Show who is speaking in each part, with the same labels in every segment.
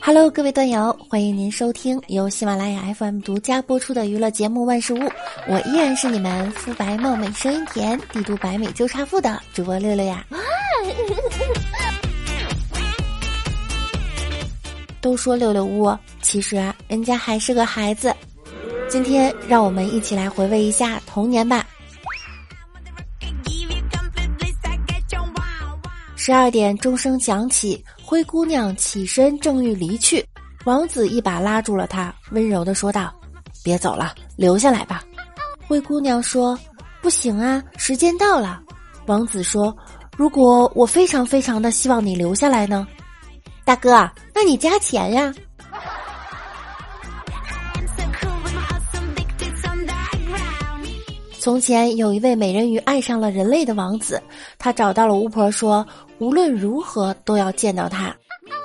Speaker 1: Hello，各位段友，欢迎您收听由喜马拉雅 FM 独家播出的娱乐节目《万事屋》，我依然是你们肤白貌美、声音甜、帝都白美就差富的主播六六呀。都说六六屋，其实人家还是个孩子。今天让我们一起来回味一下童年吧。十二点钟声响起，灰姑娘起身正欲离去，王子一把拉住了她，温柔的说道：“别走了，留下来吧。”灰姑娘说：“不行啊，时间到了。”王子说：“如果我非常非常的希望你留下来呢？”大哥，那你加钱呀。从前有一位美人鱼爱上了人类的王子，他找到了巫婆，说无论如何都要见到他。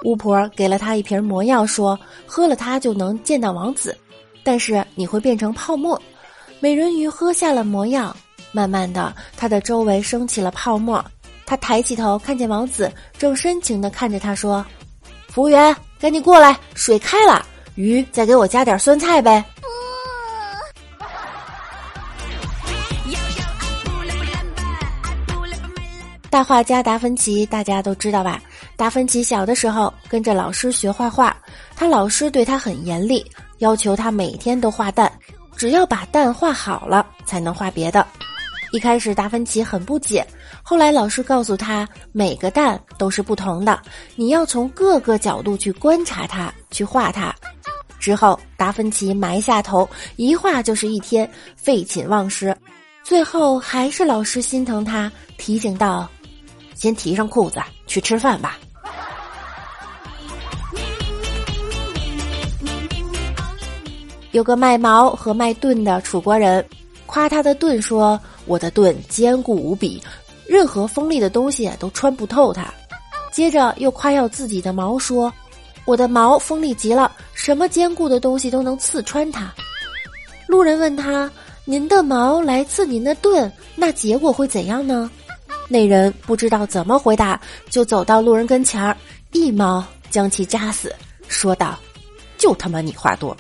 Speaker 1: 巫婆给了他一瓶魔药，说喝了它就能见到王子，但是你会变成泡沫。美人鱼喝下了魔药，慢慢的，她的周围升起了泡沫。她抬起头，看见王子正深情的看着他，说：“服务员，赶紧过来，水开了，鱼再给我加点酸菜呗。”大画家达芬奇，大家都知道吧？达芬奇小的时候跟着老师学画画，他老师对他很严厉，要求他每天都画蛋，只要把蛋画好了才能画别的。一开始达芬奇很不解，后来老师告诉他，每个蛋都是不同的，你要从各个角度去观察它，去画它。之后达芬奇埋下头，一画就是一天，废寝忘食，最后还是老师心疼他，提醒道。先提上裤子去吃饭吧。有个卖矛和卖盾的楚国人，夸他的盾说：“我的盾坚固无比，任何锋利的东西都穿不透它。”接着又夸耀自己的矛说：“我的矛锋利极了，什么坚固的东西都能刺穿它。”路人问他：“您的矛来刺您的盾，那结果会怎样呢？”那人不知道怎么回答，就走到路人跟前儿，一矛将其扎死，说道：“就他妈你话多。”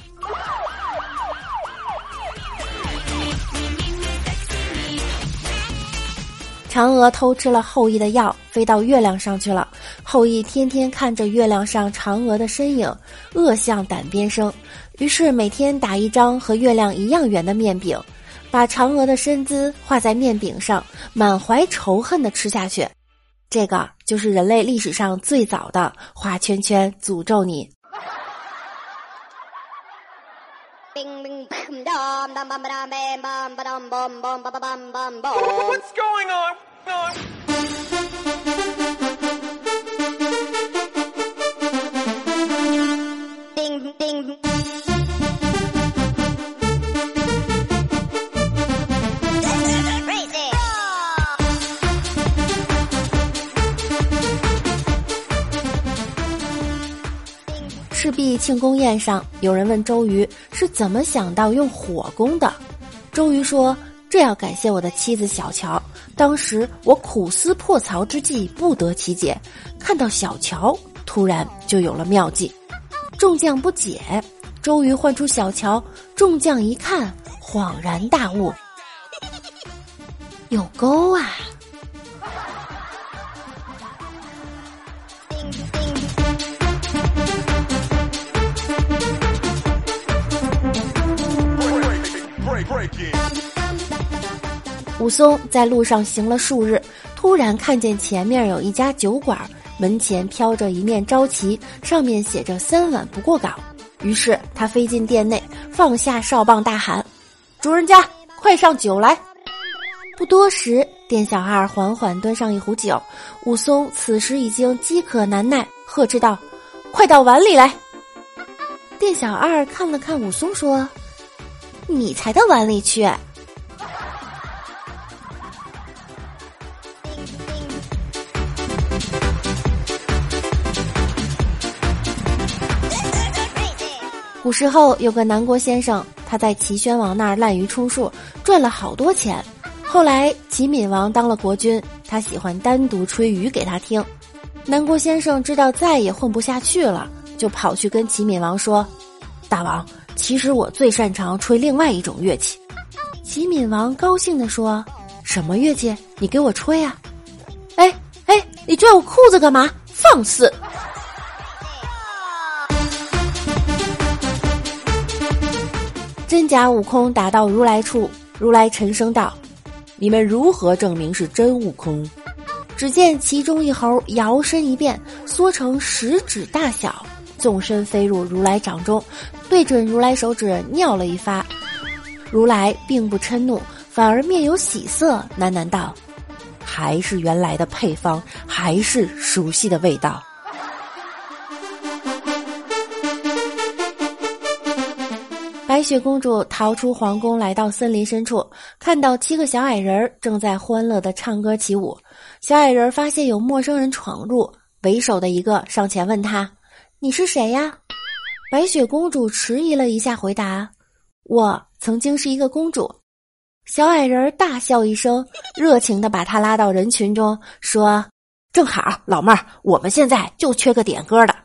Speaker 1: 嫦娥偷吃了后羿的药，飞到月亮上去了。后羿天天看着月亮上嫦娥的身影，恶向胆边生，于是每天打一张和月亮一样圆的面饼。把嫦娥的身姿画在面饼上，满怀仇恨的吃下去，这个就是人类历史上最早的画圈圈诅咒你。庆功宴上，有人问周瑜是怎么想到用火攻的。周瑜说：“这要感谢我的妻子小乔。当时我苦思破曹之计，不得其解，看到小乔，突然就有了妙计。”众将不解，周瑜唤出小乔，众将一看，恍然大悟：“有钩啊！”武松在路上行了数日，突然看见前面有一家酒馆，门前飘着一面招旗，上面写着“三碗不过岗”。于是他飞进店内，放下哨棒，大喊：“主人家，快上酒来！”不多时，店小二缓缓端上一壶酒。武松此时已经饥渴难耐，呵斥道：“快到碗里来！”店小二看了看武松，说。你才到碗里去！古时候有个南国先生，他在齐宣王那儿滥竽充数，赚了好多钱。后来齐闵王当了国君，他喜欢单独吹竽给他听。南郭先生知道再也混不下去了，就跑去跟齐闵王说：“大王，其实我最擅长吹另外一种乐器。”齐闵王高兴地说：“什么乐器？你给我吹啊！”哎哎，你拽我裤子干嘛？放肆！真假悟空打到如来处，如来沉声道：“你们如何证明是真悟空？”只见其中一猴摇身一变，缩成食指大小，纵身飞入如来掌中，对准如来手指尿了一发。如来并不嗔怒，反而面有喜色，喃喃道：“还是原来的配方，还是熟悉的味道。”白雪公主逃出皇宫，来到森林深处，看到七个小矮人正在欢乐的唱歌起舞。小矮人发现有陌生人闯入，为首的一个上前问他：“你是谁呀？”白雪公主迟疑了一下，回答：“我曾经是一个公主。”小矮人大笑一声，热情的把她拉到人群中，说：“正好，老妹儿，我们现在就缺个点歌的。”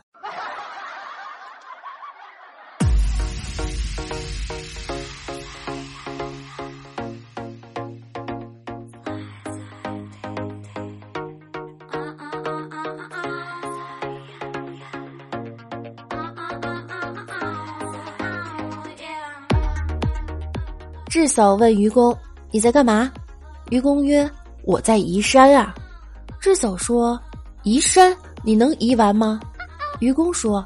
Speaker 1: 智叟问愚公：“你在干嘛？”愚公曰：“我在移山啊。”智叟说：“移山，你能移完吗？”愚公说：“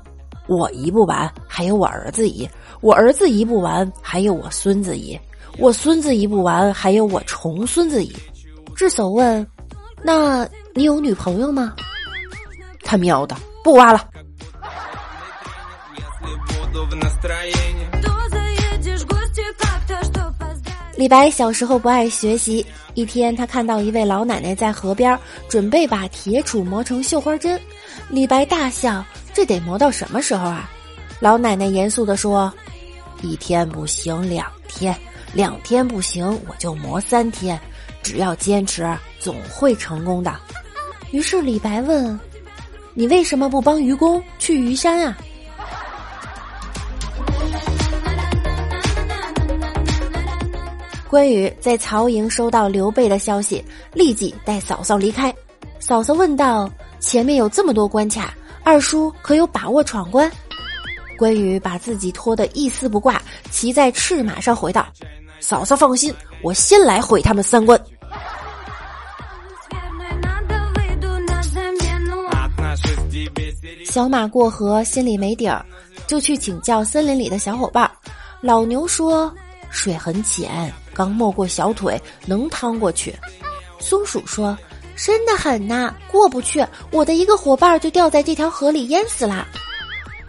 Speaker 1: 我移不完，还有我儿子移；我儿子移不完，还有我孙子移；我孙子移不完，还有我重孙子移。”智叟问：“那你有女朋友吗？”他喵的，不挖了。李白小时候不爱学习，一天他看到一位老奶奶在河边准备把铁杵磨成绣花针，李白大笑：“这得磨到什么时候啊？”老奶奶严肃地说：“一天不行两天，两天不行我就磨三天，只要坚持，总会成功的。”于是李白问：“你为什么不帮愚公去虞山啊？”关羽在曹营收到刘备的消息，立即带嫂嫂离开。嫂嫂问道：“前面有这么多关卡，二叔可有把握闯关？”关羽把自己脱得一丝不挂，骑在赤马上回道：“嫂嫂放心，我先来毁他们三关。”小马过河，心里没底儿，就去请教森林里的小伙伴。老牛说：“水很浅。”刚没过小腿，能趟过去。松鼠说：“深的很呐，过不去。我的一个伙伴就掉在这条河里淹死了。”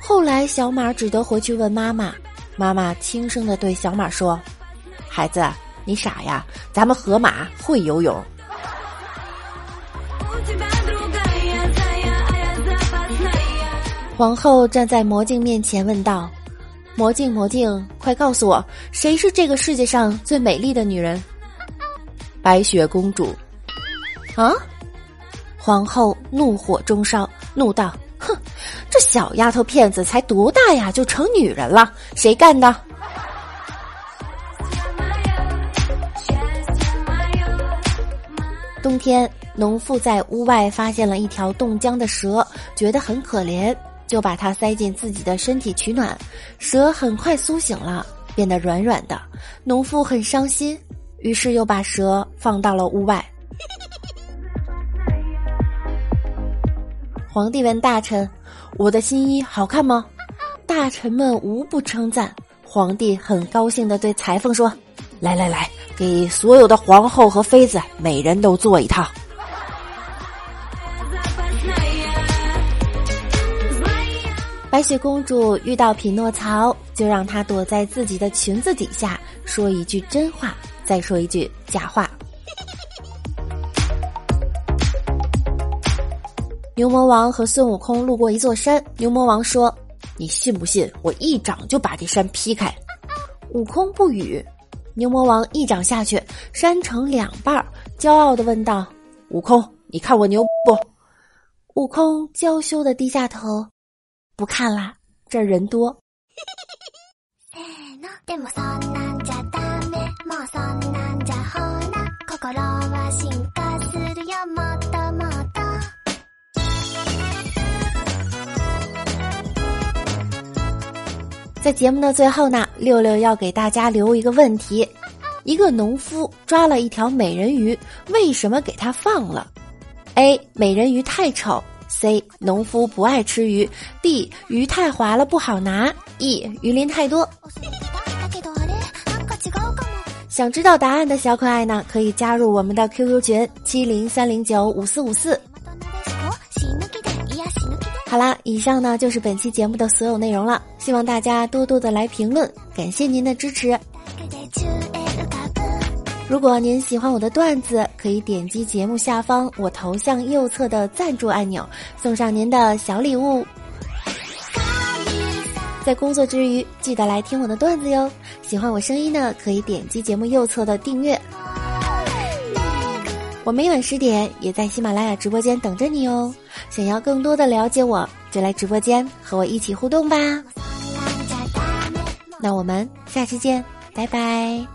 Speaker 1: 后来小马只得回去问妈妈。妈妈轻声的对小马说：“孩子，你傻呀，咱们河马会游泳。”皇后站在魔镜面前问道。魔镜，魔镜，快告诉我，谁是这个世界上最美丽的女人？白雪公主。啊！皇后怒火中烧，怒道：“哼，这小丫头片子才多大呀，就成女人了？谁干的？”冬天，农妇在屋外发现了一条冻僵的蛇，觉得很可怜。就把它塞进自己的身体取暖，蛇很快苏醒了，变得软软的。农妇很伤心，于是又把蛇放到了屋外。皇帝问大臣：“我的新衣好看吗？”大臣们无不称赞。皇帝很高兴地对裁缝说：“来来来，给所有的皇后和妃子每人都做一套。”白雪公主遇到匹诺曹，就让他躲在自己的裙子底下，说一句真话，再说一句假话。牛魔王和孙悟空路过一座山，牛魔王说：“你信不信我一掌就把这山劈开？”悟空不语。牛魔王一掌下去，扇成两半儿，骄傲地问道：“悟空，你看我牛不？”悟空娇羞地低下头，不看啦，这儿人多。在节目的最后呢，六六要给大家留一个问题：一个农夫抓了一条美人鱼，为什么给它放了？A. 美人鱼太丑；C. 农夫不爱吃鱼；D. 鱼太滑了不好拿；E. 鱼鳞太多。想知道答案的小可爱呢，可以加入我们的 QQ 群七零三零九五四五四。好啦，以上呢就是本期节目的所有内容了，希望大家多多的来评论，感谢您的支持。如果您喜欢我的段子，可以点击节目下方我头像右侧的赞助按钮，送上您的小礼物。在工作之余，记得来听我的段子哟。喜欢我声音呢，可以点击节目右侧的订阅。我每晚十点也在喜马拉雅直播间等着你哦。想要更多的了解我，就来直播间和我一起互动吧。那我们下期见，拜拜。